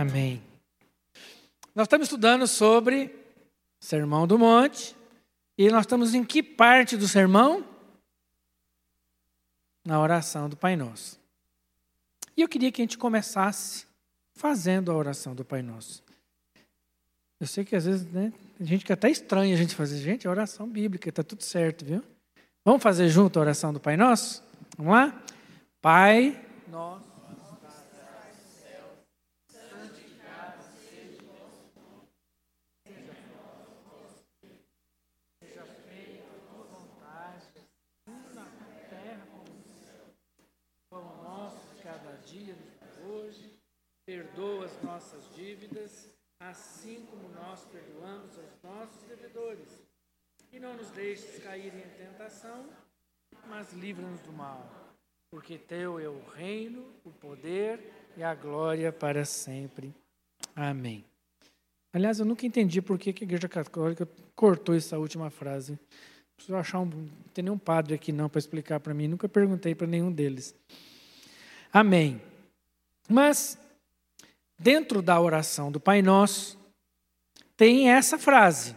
Amém. Nós estamos estudando sobre Sermão do Monte. E nós estamos em que parte do sermão? Na oração do Pai Nosso. E eu queria que a gente começasse fazendo a oração do Pai Nosso. Eu sei que às vezes, né, a gente que até estranha a gente fazer, gente, é oração bíblica, está tudo certo, viu? Vamos fazer junto a oração do Pai Nosso? Vamos lá? Pai Nosso perdoa as nossas dívidas, assim como nós perdoamos aos nossos devedores. E não nos deixes cair em tentação, mas livra-nos do mal. Porque teu é o reino, o poder e a glória para sempre. Amém. Aliás, eu nunca entendi por que a Igreja Católica cortou essa última frase. Preciso achar um. Não tem nenhum padre aqui não para explicar para mim. Nunca perguntei para nenhum deles. Amém. Mas dentro da oração do Pai Nosso, tem essa frase,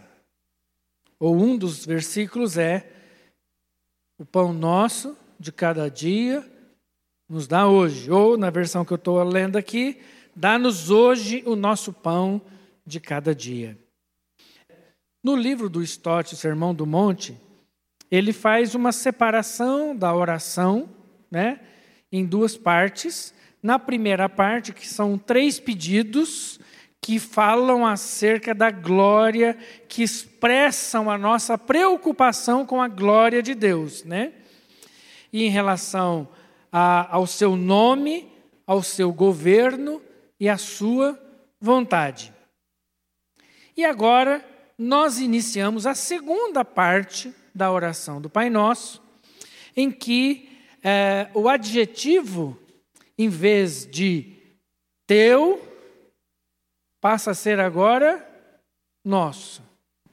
ou um dos versículos é: O pão nosso de cada dia nos dá hoje. Ou, na versão que eu estou lendo aqui, dá-nos hoje o nosso pão de cada dia. No livro do Stott, Sermão do Monte, ele faz uma separação da oração né, em duas partes na primeira parte, que são três pedidos que falam acerca da glória, que expressam a nossa preocupação com a glória de Deus, né? E em relação a, ao seu nome, ao seu governo e à sua vontade. E agora nós iniciamos a segunda parte da oração do Pai Nosso, em que é, o adjetivo em vez de teu, passa a ser agora nosso.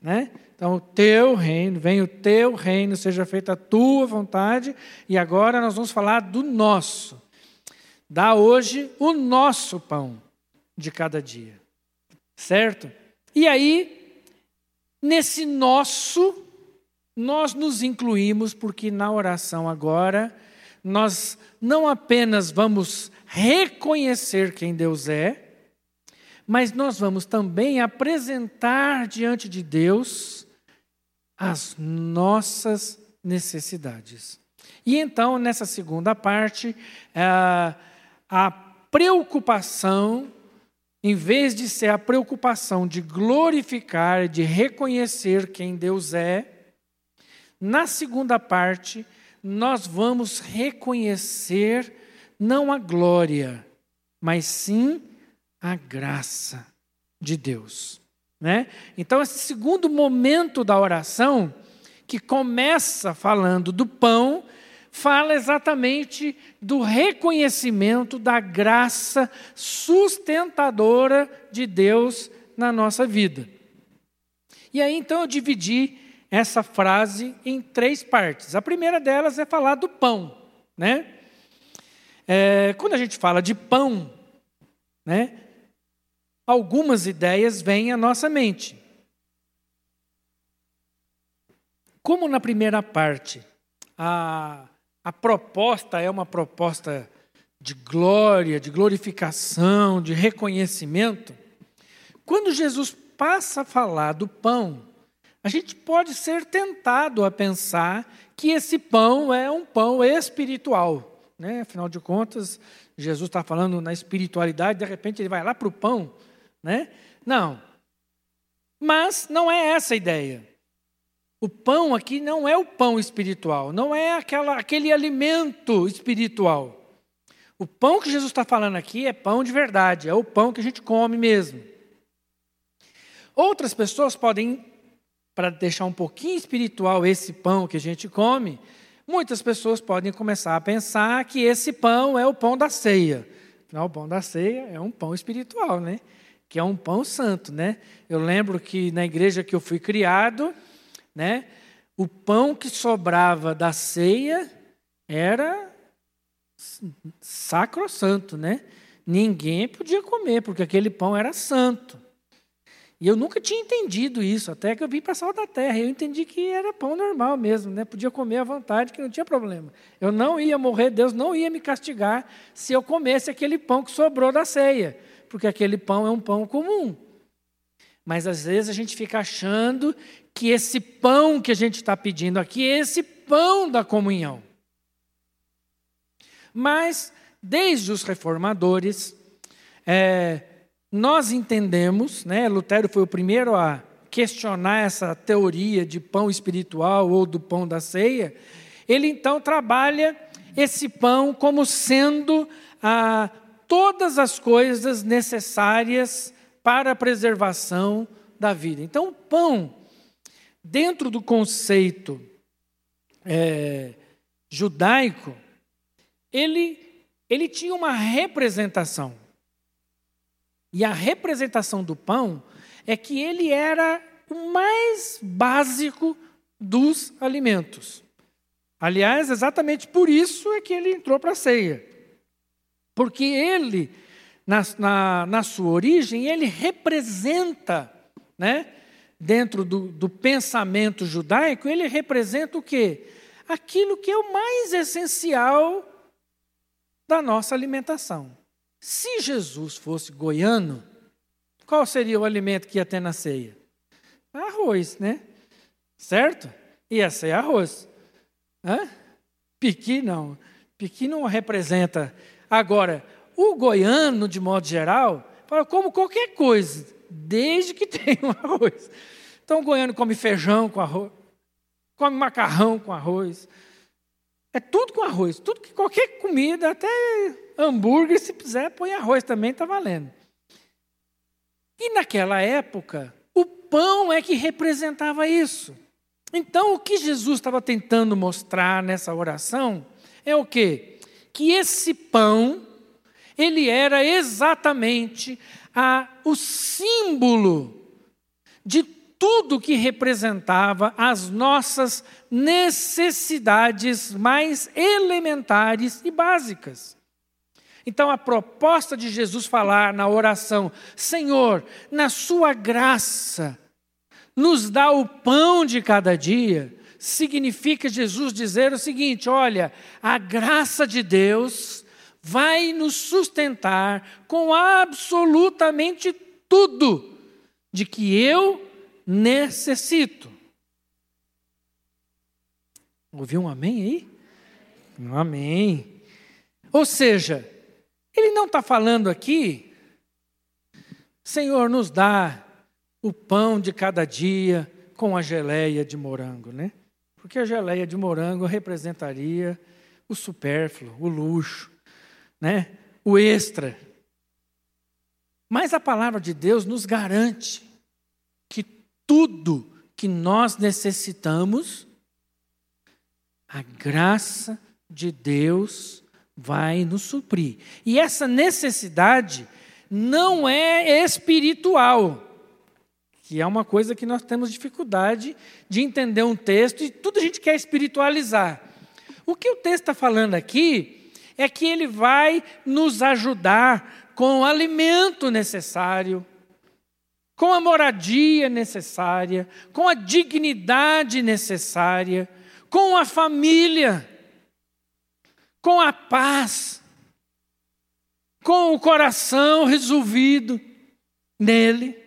Né? Então, o teu reino, vem o teu reino, seja feita a tua vontade, e agora nós vamos falar do nosso. Dá hoje o nosso pão de cada dia. Certo? E aí, nesse nosso, nós nos incluímos, porque na oração agora nós não apenas vamos reconhecer quem Deus é, mas nós vamos também apresentar diante de Deus as nossas necessidades. E então, nessa segunda parte, a preocupação, em vez de ser a preocupação de glorificar, de reconhecer quem Deus é, na segunda parte, nós vamos reconhecer não a glória, mas sim a graça de Deus. Né? Então, esse segundo momento da oração, que começa falando do pão, fala exatamente do reconhecimento da graça sustentadora de Deus na nossa vida. E aí, então, eu dividi essa frase em três partes. A primeira delas é falar do pão, né? É, quando a gente fala de pão, né? Algumas ideias vêm à nossa mente. Como na primeira parte, a, a proposta é uma proposta de glória, de glorificação, de reconhecimento, quando Jesus passa a falar do pão, a gente pode ser tentado a pensar que esse pão é um pão espiritual. Né? Afinal de contas, Jesus está falando na espiritualidade, de repente ele vai lá para o pão. Né? Não. Mas não é essa a ideia. O pão aqui não é o pão espiritual, não é aquela, aquele alimento espiritual. O pão que Jesus está falando aqui é pão de verdade, é o pão que a gente come mesmo. Outras pessoas podem para deixar um pouquinho espiritual esse pão que a gente come, muitas pessoas podem começar a pensar que esse pão é o pão da ceia. Afinal, o pão da ceia é um pão espiritual, né? Que é um pão santo, né? Eu lembro que na igreja que eu fui criado, né? O pão que sobrava da ceia era sacrosanto, né? ninguém podia comer, porque aquele pão era santo. E eu nunca tinha entendido isso, até que eu vim para Sal da Terra. Eu entendi que era pão normal mesmo, né? podia comer à vontade, que não tinha problema. Eu não ia morrer, Deus não ia me castigar se eu comesse aquele pão que sobrou da ceia, porque aquele pão é um pão comum. Mas às vezes a gente fica achando que esse pão que a gente está pedindo aqui é esse pão da comunhão. Mas, desde os reformadores, é, nós entendemos, né, Lutero foi o primeiro a questionar essa teoria de pão espiritual ou do pão da ceia, ele então trabalha esse pão como sendo ah, todas as coisas necessárias para a preservação da vida. Então, o pão, dentro do conceito é, judaico, ele, ele tinha uma representação. E a representação do pão é que ele era o mais básico dos alimentos. Aliás, exatamente por isso é que ele entrou para a ceia. Porque ele, na, na, na, sua origem, ele representa, né, dentro do, do pensamento judaico, ele representa o quê? Aquilo que é o mais essencial da nossa alimentação. Se Jesus fosse goiano, qual seria o alimento que ia ter na ceia? Arroz, né? Certo? Ia ser arroz. Hã? Piqui não. Piqui não representa. Agora, o goiano, de modo geral, fala como qualquer coisa, desde que tenha um arroz. Então, o goiano come feijão com arroz, come macarrão com arroz. É tudo com arroz. Tudo que qualquer comida, até hambúrguer, se quiser, põe arroz também, está valendo. E naquela época, o pão é que representava isso. Então, o que Jesus estava tentando mostrar nessa oração é o quê? Que esse pão, ele era exatamente a, o símbolo de tudo que representava as nossas necessidades mais elementares e básicas. Então, a proposta de Jesus falar na oração: Senhor, na Sua graça, nos dá o pão de cada dia, significa Jesus dizer o seguinte: olha, a graça de Deus vai nos sustentar com absolutamente tudo de que eu necessito. Ouviu um amém aí? Um amém. Ou seja, ele não está falando aqui, Senhor, nos dá o pão de cada dia com a geleia de morango, né? Porque a geleia de morango representaria o supérfluo, o luxo, né? O extra. Mas a palavra de Deus nos garante tudo que nós necessitamos, a graça de Deus vai nos suprir. E essa necessidade não é espiritual, que é uma coisa que nós temos dificuldade de entender um texto e tudo a gente quer espiritualizar. O que o texto está falando aqui é que ele vai nos ajudar com o alimento necessário, com a moradia necessária, com a dignidade necessária, com a família com a paz, com o coração resolvido nele.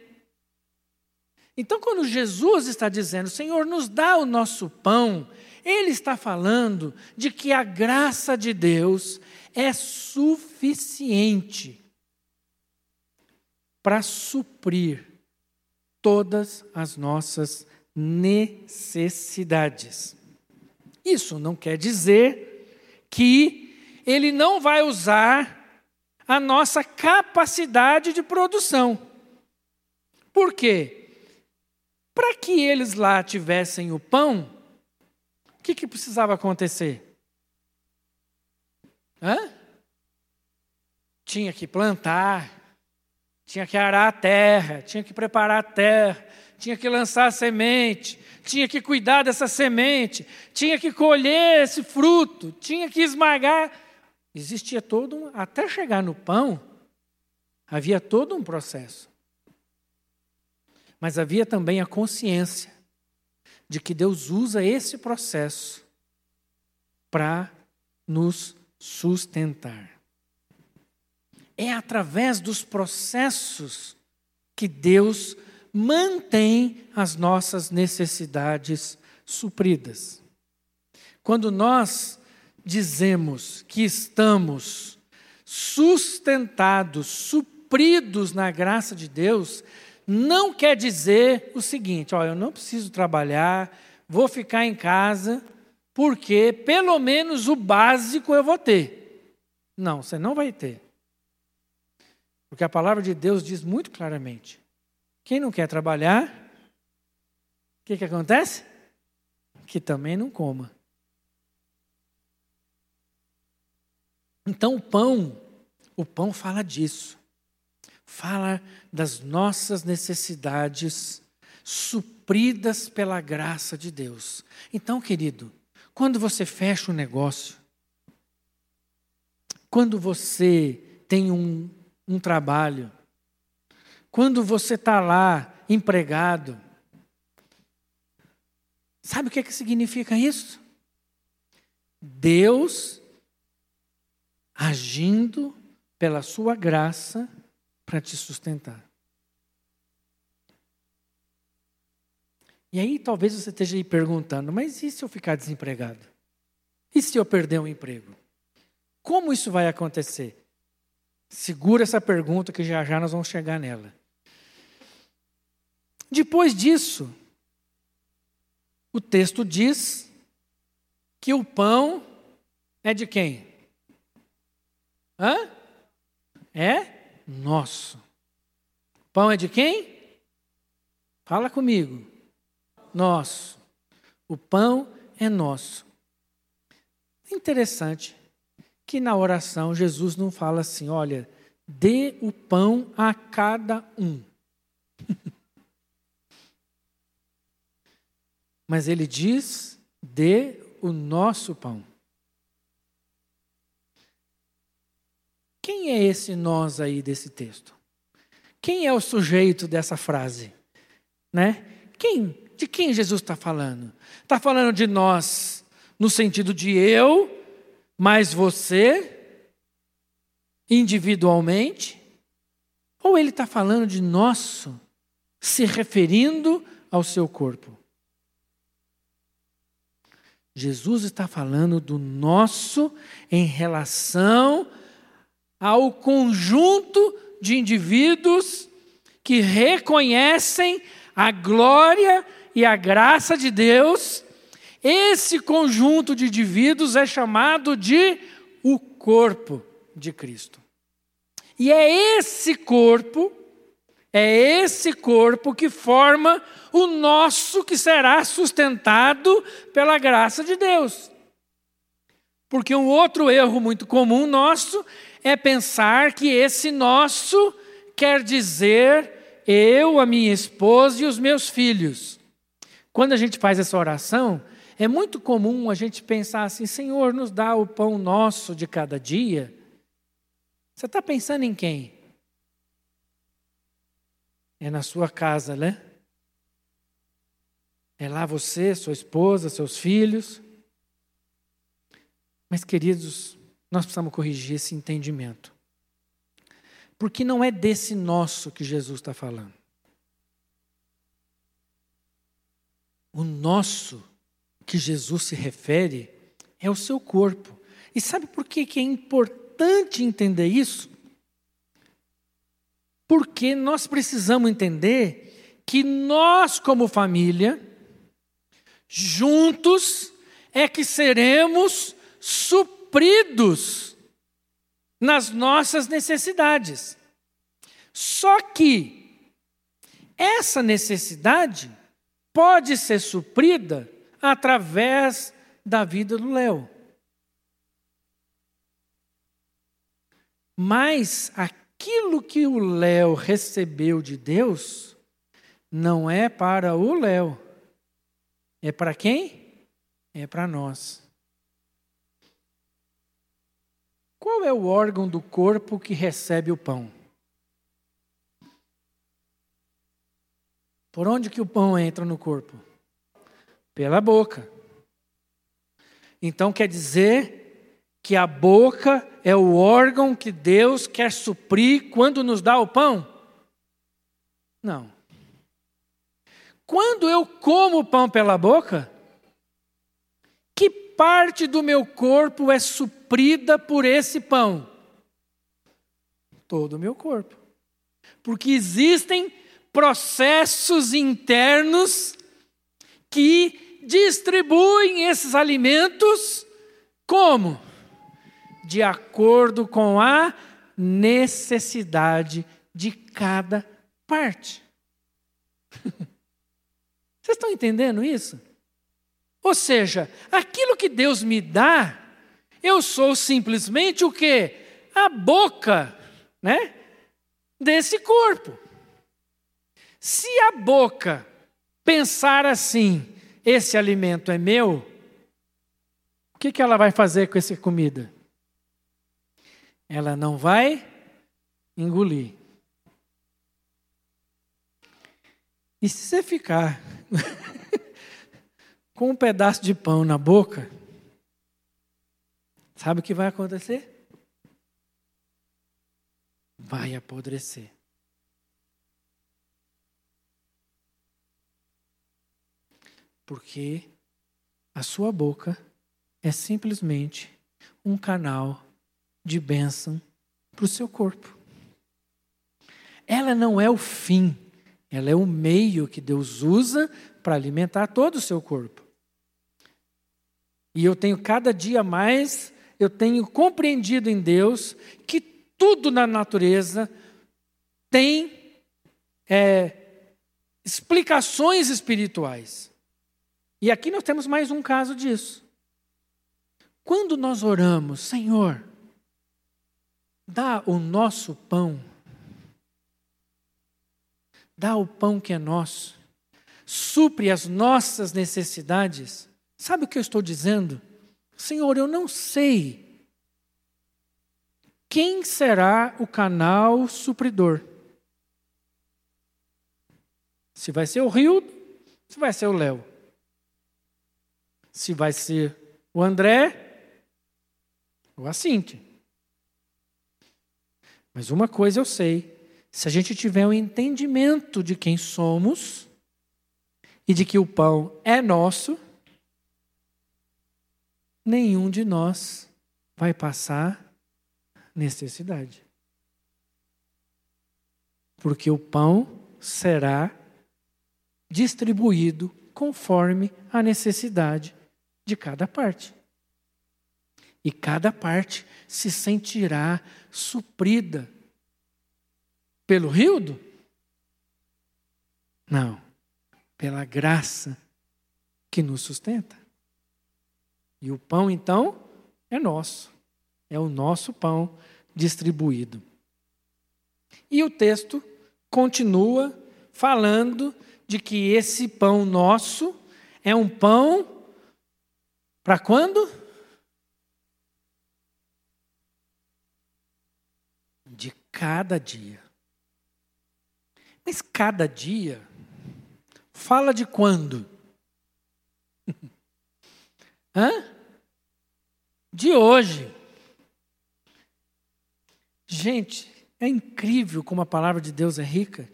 Então, quando Jesus está dizendo, Senhor, nos dá o nosso pão, ele está falando de que a graça de Deus é suficiente para suprir todas as nossas necessidades. Isso não quer dizer que ele não vai usar a nossa capacidade de produção. Por quê? Para que eles lá tivessem o pão, o que, que precisava acontecer? Hã? Tinha que plantar, tinha que arar a terra, tinha que preparar a terra, tinha que lançar a semente, tinha que cuidar dessa semente, tinha que colher esse fruto, tinha que esmagar. Existia todo, um, até chegar no pão, Havia todo um processo. Mas havia também a consciência de que Deus usa esse processo para nos sustentar. É através dos processos que Deus mantém as nossas necessidades supridas. Quando nós dizemos que estamos sustentados, supridos na graça de Deus, não quer dizer o seguinte: ó, eu não preciso trabalhar, vou ficar em casa, porque pelo menos o básico eu vou ter. Não, você não vai ter. Porque a palavra de Deus diz muito claramente: quem não quer trabalhar, o que, que acontece? Que também não coma. Então o pão, o pão fala disso. Fala das nossas necessidades supridas pela graça de Deus. Então, querido, quando você fecha um negócio, quando você tem um, um trabalho, quando você está lá empregado, sabe o que, é que significa isso? Deus agindo pela sua graça para te sustentar. E aí talvez você esteja aí perguntando, mas e se eu ficar desempregado? E se eu perder um emprego? Como isso vai acontecer? Segura essa pergunta que já já nós vamos chegar nela. Depois disso, o texto diz que o pão é de quem? Hã? É nosso. Pão é de quem? Fala comigo. Nosso. O pão é nosso. Interessante que na oração Jesus não fala assim: olha, dê o pão a cada um. Mas ele diz: dê o nosso pão. Quem é esse nós aí desse texto? Quem é o sujeito dessa frase? Né? Quem, de quem Jesus está falando? Está falando de nós no sentido de eu, mais você, individualmente? Ou ele está falando de nosso, se referindo ao seu corpo? Jesus está falando do nosso em relação ao conjunto de indivíduos que reconhecem a glória e a graça de Deus. Esse conjunto de indivíduos é chamado de o corpo de Cristo. E é esse corpo, é esse corpo que forma o nosso que será sustentado pela graça de Deus. Porque um outro erro muito comum nosso é pensar que esse nosso quer dizer eu, a minha esposa e os meus filhos. Quando a gente faz essa oração, é muito comum a gente pensar assim: Senhor, nos dá o pão nosso de cada dia. Você está pensando em quem? É na sua casa, né? É lá você, sua esposa, seus filhos. Mas, queridos, nós precisamos corrigir esse entendimento. Porque não é desse nosso que Jesus está falando. O nosso que Jesus se refere é o seu corpo. E sabe por que, é importante entender isso? Porque nós precisamos entender que nós, como família, juntos, é que seremos supridos nas nossas necessidades. Só que essa necessidade pode ser suprida através da vida do Léo. Mas aquilo que o Léo recebeu de Deus não é para o Léo. É para quem? É para nós. Qual é o órgão do corpo que recebe o pão? Por onde que o pão entra no corpo? Pela boca. Então quer dizer que a boca é o órgão que Deus quer suprir quando nos dá o pão? Não. Quando eu como o pão pela boca, que parte do meu corpo é suprida por esse pão? Todo o meu corpo. Porque existem processos internos que distribuem esses alimentos como? De acordo com a necessidade de cada parte. Vocês estão entendendo isso? Ou seja, aquilo que Deus me dá, eu sou simplesmente o que? A boca, né? Desse corpo. Se a boca pensar assim, esse alimento é meu, o que, que ela vai fazer com essa comida? Ela não vai engolir. E se você ficar com um pedaço de pão na boca, sabe o que vai acontecer? Vai apodrecer. Porque a sua boca é simplesmente um canal de bênção para o seu corpo. Ela não é o fim, ela é o meio que Deus usa para alimentar todo o seu corpo. E eu tenho cada dia mais, eu tenho compreendido em Deus que tudo na natureza tem é, explicações espirituais. E aqui nós temos mais um caso disso. Quando nós oramos, Senhor, dá o nosso pão, dá o pão que é nosso, supre as nossas necessidades. Sabe o que eu estou dizendo? Senhor, eu não sei quem será o canal supridor. Se vai ser o Rio, se vai ser o Léo se vai ser o André ou a Cíntia. Mas uma coisa eu sei: se a gente tiver um entendimento de quem somos e de que o pão é nosso, nenhum de nós vai passar necessidade. Porque o pão será distribuído conforme a necessidade de cada parte. E cada parte se sentirá suprida pelo rildo? Não, pela graça que nos sustenta. E o pão, então, é nosso. É o nosso pão distribuído. E o texto continua falando de que esse pão nosso é um pão para quando? De cada dia. Mas cada dia fala de quando? Hã? De hoje. Gente, é incrível como a palavra de Deus é rica.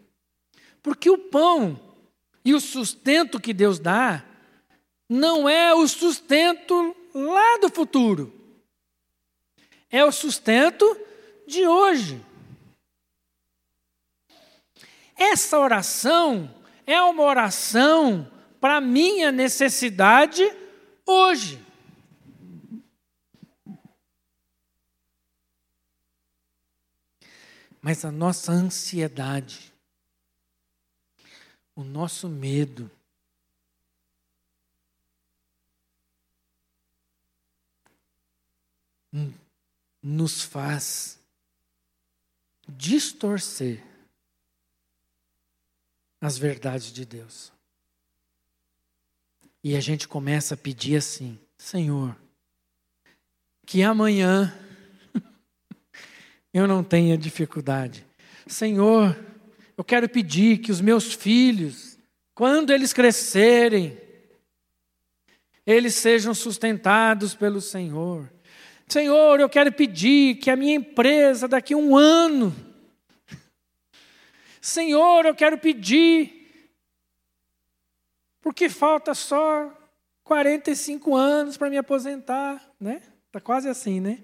Porque o pão e o sustento que Deus dá não é o sustento lá do futuro, é o sustento de hoje. Essa oração é uma oração para minha necessidade hoje. Mas a nossa ansiedade, o nosso medo, nos faz distorcer as verdades de Deus. E a gente começa a pedir assim: Senhor, que amanhã eu não tenha dificuldade. Senhor, eu quero pedir que os meus filhos quando eles crescerem, eles sejam sustentados pelo Senhor. Senhor, eu quero pedir que a minha empresa daqui a um ano. Senhor, eu quero pedir, porque falta só 45 anos para me aposentar, né? Está quase assim, né?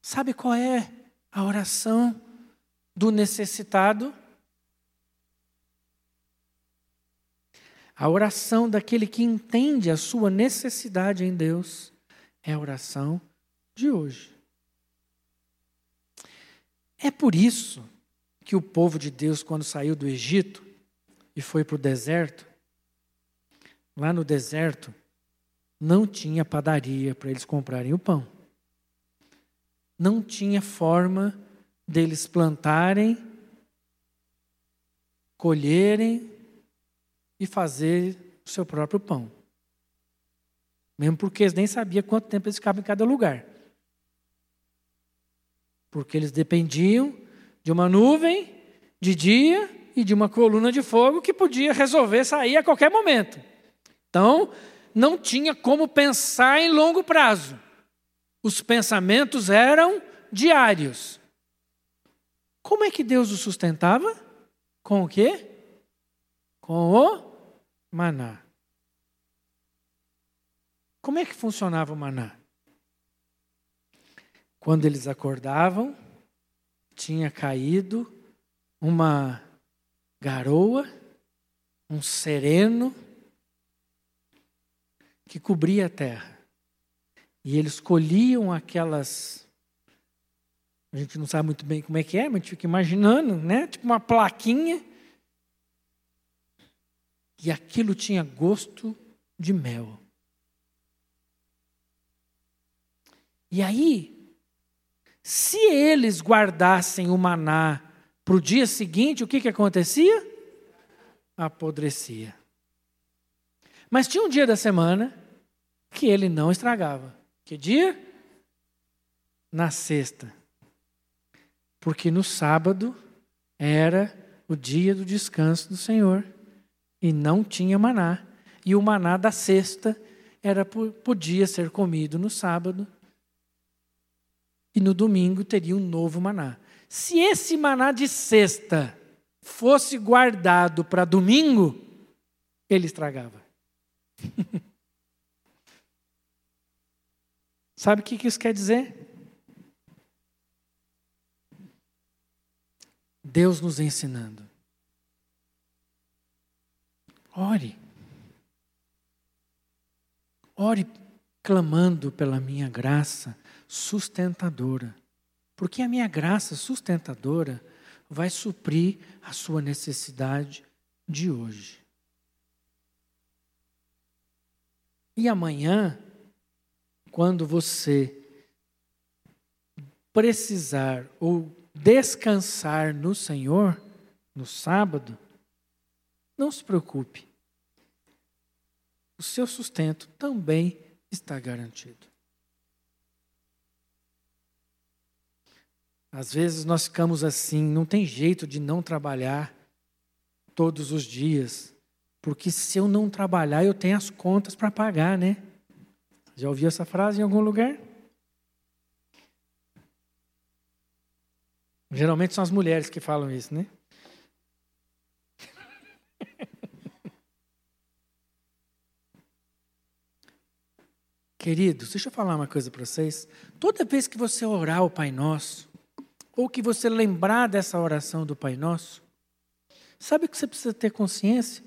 Sabe qual é a oração do necessitado? A oração daquele que entende a sua necessidade em Deus é a oração de hoje. É por isso que o povo de Deus, quando saiu do Egito e foi para o deserto, lá no deserto, não tinha padaria para eles comprarem o pão. Não tinha forma deles plantarem, colherem e fazer o seu próprio pão. Mesmo porque eles nem sabiam quanto tempo eles ficavam em cada lugar. Porque eles dependiam de uma nuvem de dia e de uma coluna de fogo que podia resolver sair a qualquer momento. Então, não tinha como pensar em longo prazo. Os pensamentos eram diários. Como é que Deus o sustentava? Com o quê? Com o maná. Como é que funcionava o maná? Quando eles acordavam, tinha caído uma garoa, um sereno que cobria a terra. E eles colhiam aquelas. A gente não sabe muito bem como é que é, mas a gente fica imaginando, né? Tipo uma plaquinha e aquilo tinha gosto de mel. E aí, se eles guardassem o maná para o dia seguinte, o que, que acontecia? Apodrecia. Mas tinha um dia da semana que ele não estragava. Que dia? Na sexta. Porque no sábado era o dia do descanso do Senhor e não tinha maná. E o maná da sexta era podia ser comido no sábado e no domingo teria um novo maná. Se esse maná de sexta fosse guardado para domingo, ele estragava. Sabe o que isso quer dizer? Deus nos ensinando Ore. Ore clamando pela minha graça sustentadora. Porque a minha graça sustentadora vai suprir a sua necessidade de hoje. E amanhã, quando você precisar ou descansar no Senhor, no sábado, não se preocupe. O seu sustento também está garantido. Às vezes nós ficamos assim, não tem jeito de não trabalhar todos os dias, porque se eu não trabalhar, eu tenho as contas para pagar, né? Já ouviu essa frase em algum lugar? Geralmente são as mulheres que falam isso, né? Queridos, deixa eu falar uma coisa para vocês. Toda vez que você orar o Pai Nosso, ou que você lembrar dessa oração do Pai Nosso, sabe o que você precisa ter consciência?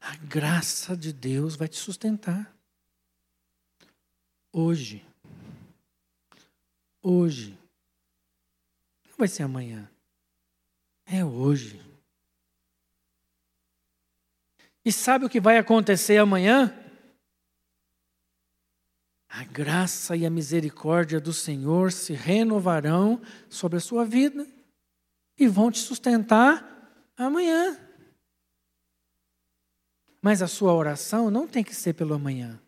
A graça de Deus vai te sustentar. Hoje. Hoje. Não vai ser amanhã. É hoje. E sabe o que vai acontecer amanhã? A graça e a misericórdia do Senhor se renovarão sobre a sua vida e vão te sustentar amanhã. Mas a sua oração não tem que ser pelo amanhã,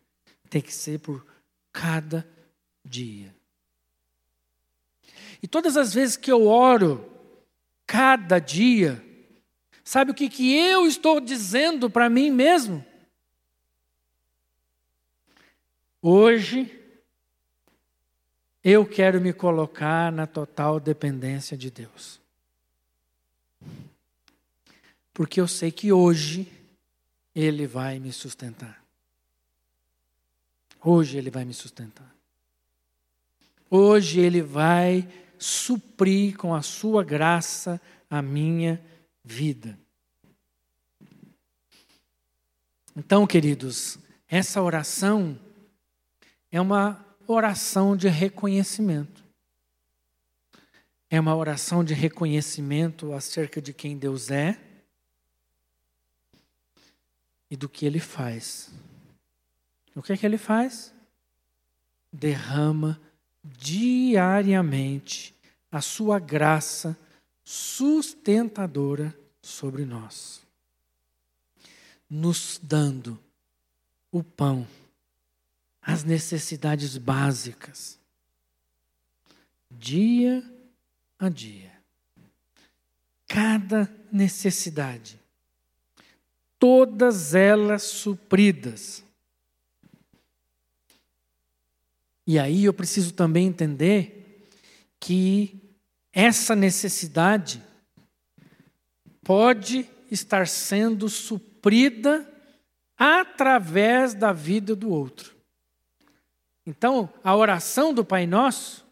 tem que ser por cada dia. E todas as vezes que eu oro cada dia. Sabe o que, que eu estou dizendo para mim mesmo? Hoje, eu quero me colocar na total dependência de Deus. Porque eu sei que hoje Ele vai me sustentar. Hoje Ele vai me sustentar. Hoje Ele vai suprir com a Sua graça a minha vida. Então, queridos, essa oração é uma oração de reconhecimento. É uma oração de reconhecimento acerca de quem Deus é e do que Ele faz. O que é que Ele faz? Derrama diariamente a Sua graça sustentadora sobre nós, nos dando o pão, as necessidades básicas, dia a dia. Cada necessidade, todas elas supridas. E aí eu preciso também entender que essa necessidade pode estar sendo suprida através da vida do outro. Então, a oração do Pai Nosso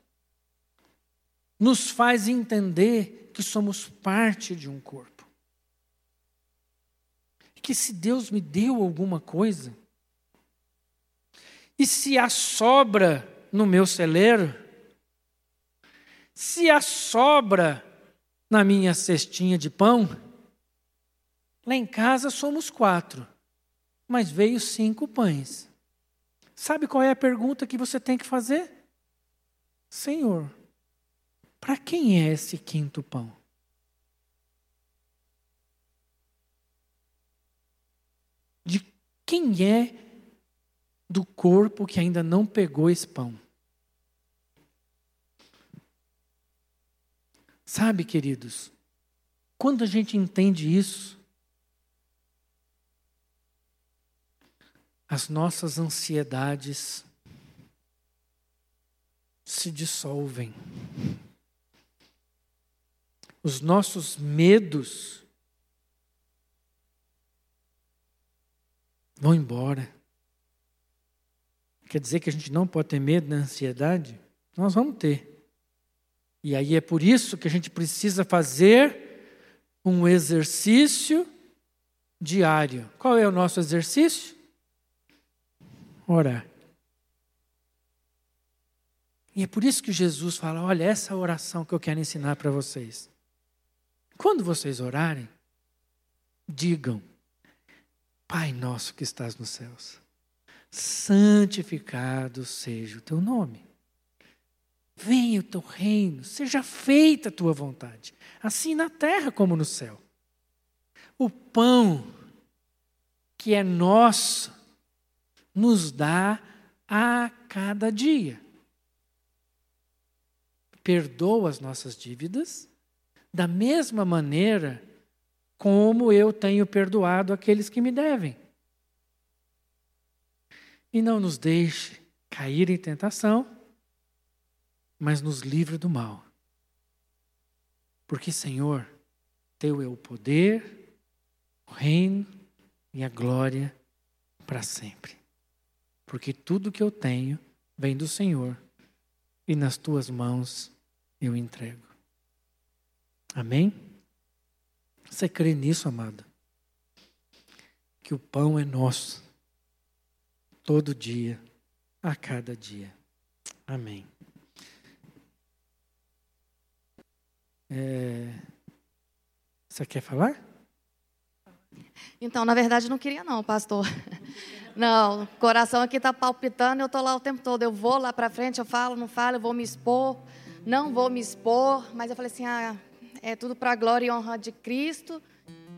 nos faz entender que somos parte de um corpo. Que se Deus me deu alguma coisa, e se há sobra no meu celeiro, se há sobra na minha cestinha de pão, lá em casa somos quatro, mas veio cinco pães. Sabe qual é a pergunta que você tem que fazer? Senhor, para quem é esse quinto pão? De quem é do corpo que ainda não pegou esse pão? Sabe, queridos, quando a gente entende isso, as nossas ansiedades se dissolvem. Os nossos medos vão embora. Quer dizer que a gente não pode ter medo da ansiedade? Nós vamos ter. E aí é por isso que a gente precisa fazer um exercício diário. Qual é o nosso exercício? Orar. E é por isso que Jesus fala: olha, essa oração que eu quero ensinar para vocês. Quando vocês orarem, digam: Pai nosso que estás nos céus, santificado seja o teu nome. Venha o teu reino, seja feita a tua vontade, assim na terra como no céu. O pão que é nosso nos dá a cada dia. Perdoa as nossas dívidas da mesma maneira como eu tenho perdoado aqueles que me devem. E não nos deixe cair em tentação mas nos livra do mal. Porque, Senhor, teu é o poder, o reino e a glória para sempre. Porque tudo que eu tenho vem do Senhor e nas tuas mãos eu entrego. Amém? Você crê nisso, amada? Que o pão é nosso, todo dia, a cada dia. Amém. É... Você quer falar? Então, na verdade, não queria não, pastor. Não, o coração aqui está palpitando, eu estou lá o tempo todo. Eu vou lá para frente, eu falo, não falo, eu vou me expor, não vou me expor. Mas eu falei assim, ah, é tudo para a glória e honra de Cristo.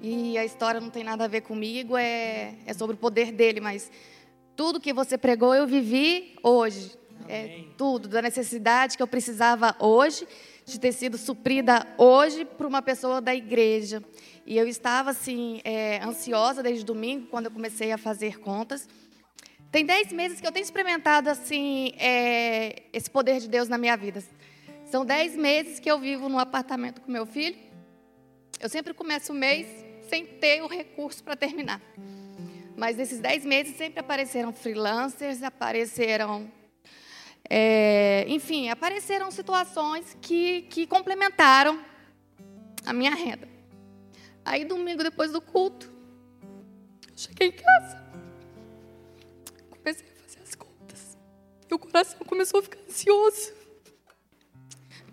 E a história não tem nada a ver comigo, é, é sobre o poder dele. Mas tudo que você pregou, eu vivi hoje. É tudo, da necessidade que eu precisava hoje de ter sido suprida hoje por uma pessoa da igreja. E eu estava assim é, ansiosa desde domingo, quando eu comecei a fazer contas. Tem dez meses que eu tenho experimentado assim é, esse poder de Deus na minha vida. São dez meses que eu vivo num apartamento com meu filho. Eu sempre começo o mês sem ter o recurso para terminar. Mas nesses dez meses sempre apareceram freelancers, apareceram é, enfim, apareceram situações que, que complementaram a minha renda. Aí, domingo, depois do culto, cheguei em casa, comecei a fazer as contas. E o coração começou a ficar ansioso.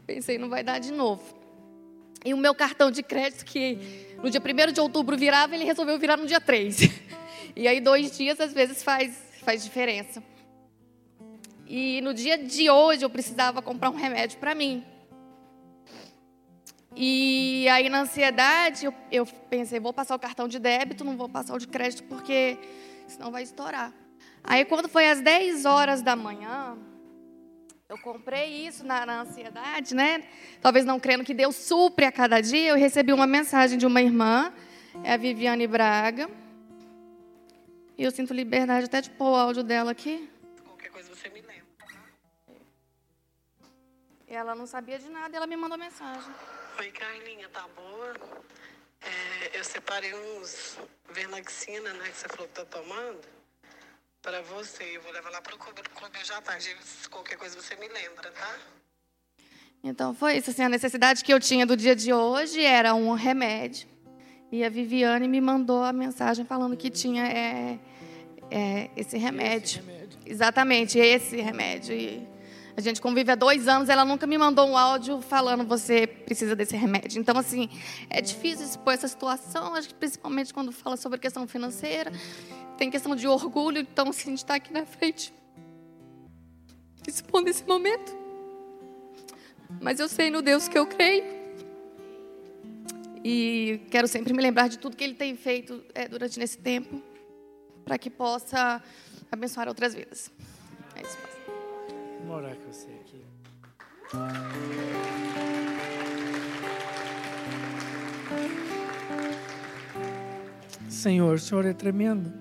Pensei, não vai dar de novo. E o meu cartão de crédito, que no dia 1 de outubro virava, ele resolveu virar no dia 3. E aí, dois dias, às vezes, faz, faz diferença. E no dia de hoje eu precisava comprar um remédio para mim. E aí na ansiedade eu, eu, pensei, vou passar o cartão de débito, não vou passar o de crédito porque senão vai estourar. Aí quando foi às 10 horas da manhã, eu comprei isso na, na ansiedade, né? Talvez não crendo que Deus supre a cada dia, eu recebi uma mensagem de uma irmã, é a Viviane Braga. E eu sinto liberdade até de pôr o áudio dela aqui. Ela não sabia de nada e ela me mandou mensagem. Oi, Carlinha, tá boa? É, eu separei uns Vernaxina, né, que você falou que tá tomando, para você. Eu vou levar lá pro clube, clube já tarde. Qualquer coisa você me lembra, tá? Então foi isso, assim, a necessidade que eu tinha do dia de hoje era um remédio. E a Viviane me mandou a mensagem falando que tinha é, é, esse remédio. Esse remédio. Exatamente, esse remédio. E a gente convive há dois anos, ela nunca me mandou um áudio falando você precisa desse remédio. Então, assim, é difícil expor essa situação, acho que principalmente quando fala sobre questão financeira. Tem questão de orgulho, então, assim, a gente está aqui na frente expondo esse momento. Mas eu sei no Deus que eu creio. E quero sempre me lembrar de tudo que Ele tem feito é, durante esse tempo, para que possa abençoar outras vidas. É isso. Vamos orar com você aqui. Senhor, o Senhor é tremendo.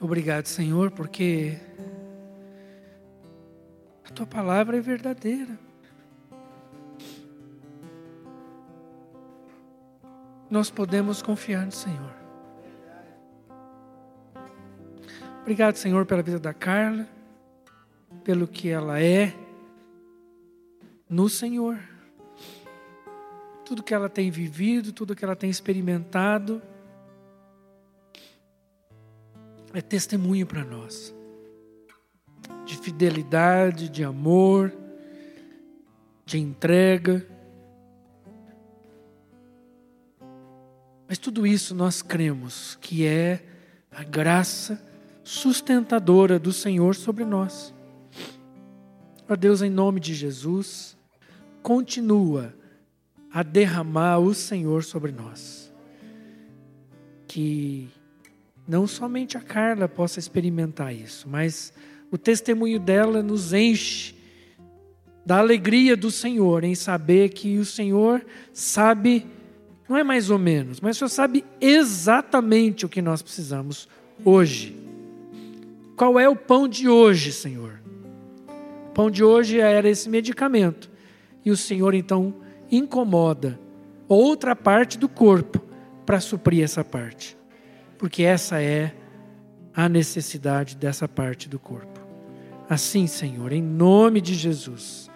Obrigado, Senhor, porque a tua palavra é verdadeira. Nós podemos confiar no Senhor. Obrigado, Senhor, pela vida da Carla pelo que ela é no Senhor. Tudo que ela tem vivido, tudo que ela tem experimentado, é testemunho para nós de fidelidade, de amor, de entrega. Mas tudo isso nós cremos que é a graça sustentadora do Senhor sobre nós. Ó Deus, em nome de Jesus, continua a derramar o Senhor sobre nós. Que não somente a Carla possa experimentar isso, mas o testemunho dela nos enche da alegria do Senhor em saber que o Senhor sabe, não é mais ou menos, mas o Senhor sabe exatamente o que nós precisamos hoje. Qual é o pão de hoje, Senhor? Pão de hoje era esse medicamento. E o Senhor então incomoda outra parte do corpo para suprir essa parte. Porque essa é a necessidade dessa parte do corpo. Assim, Senhor, em nome de Jesus,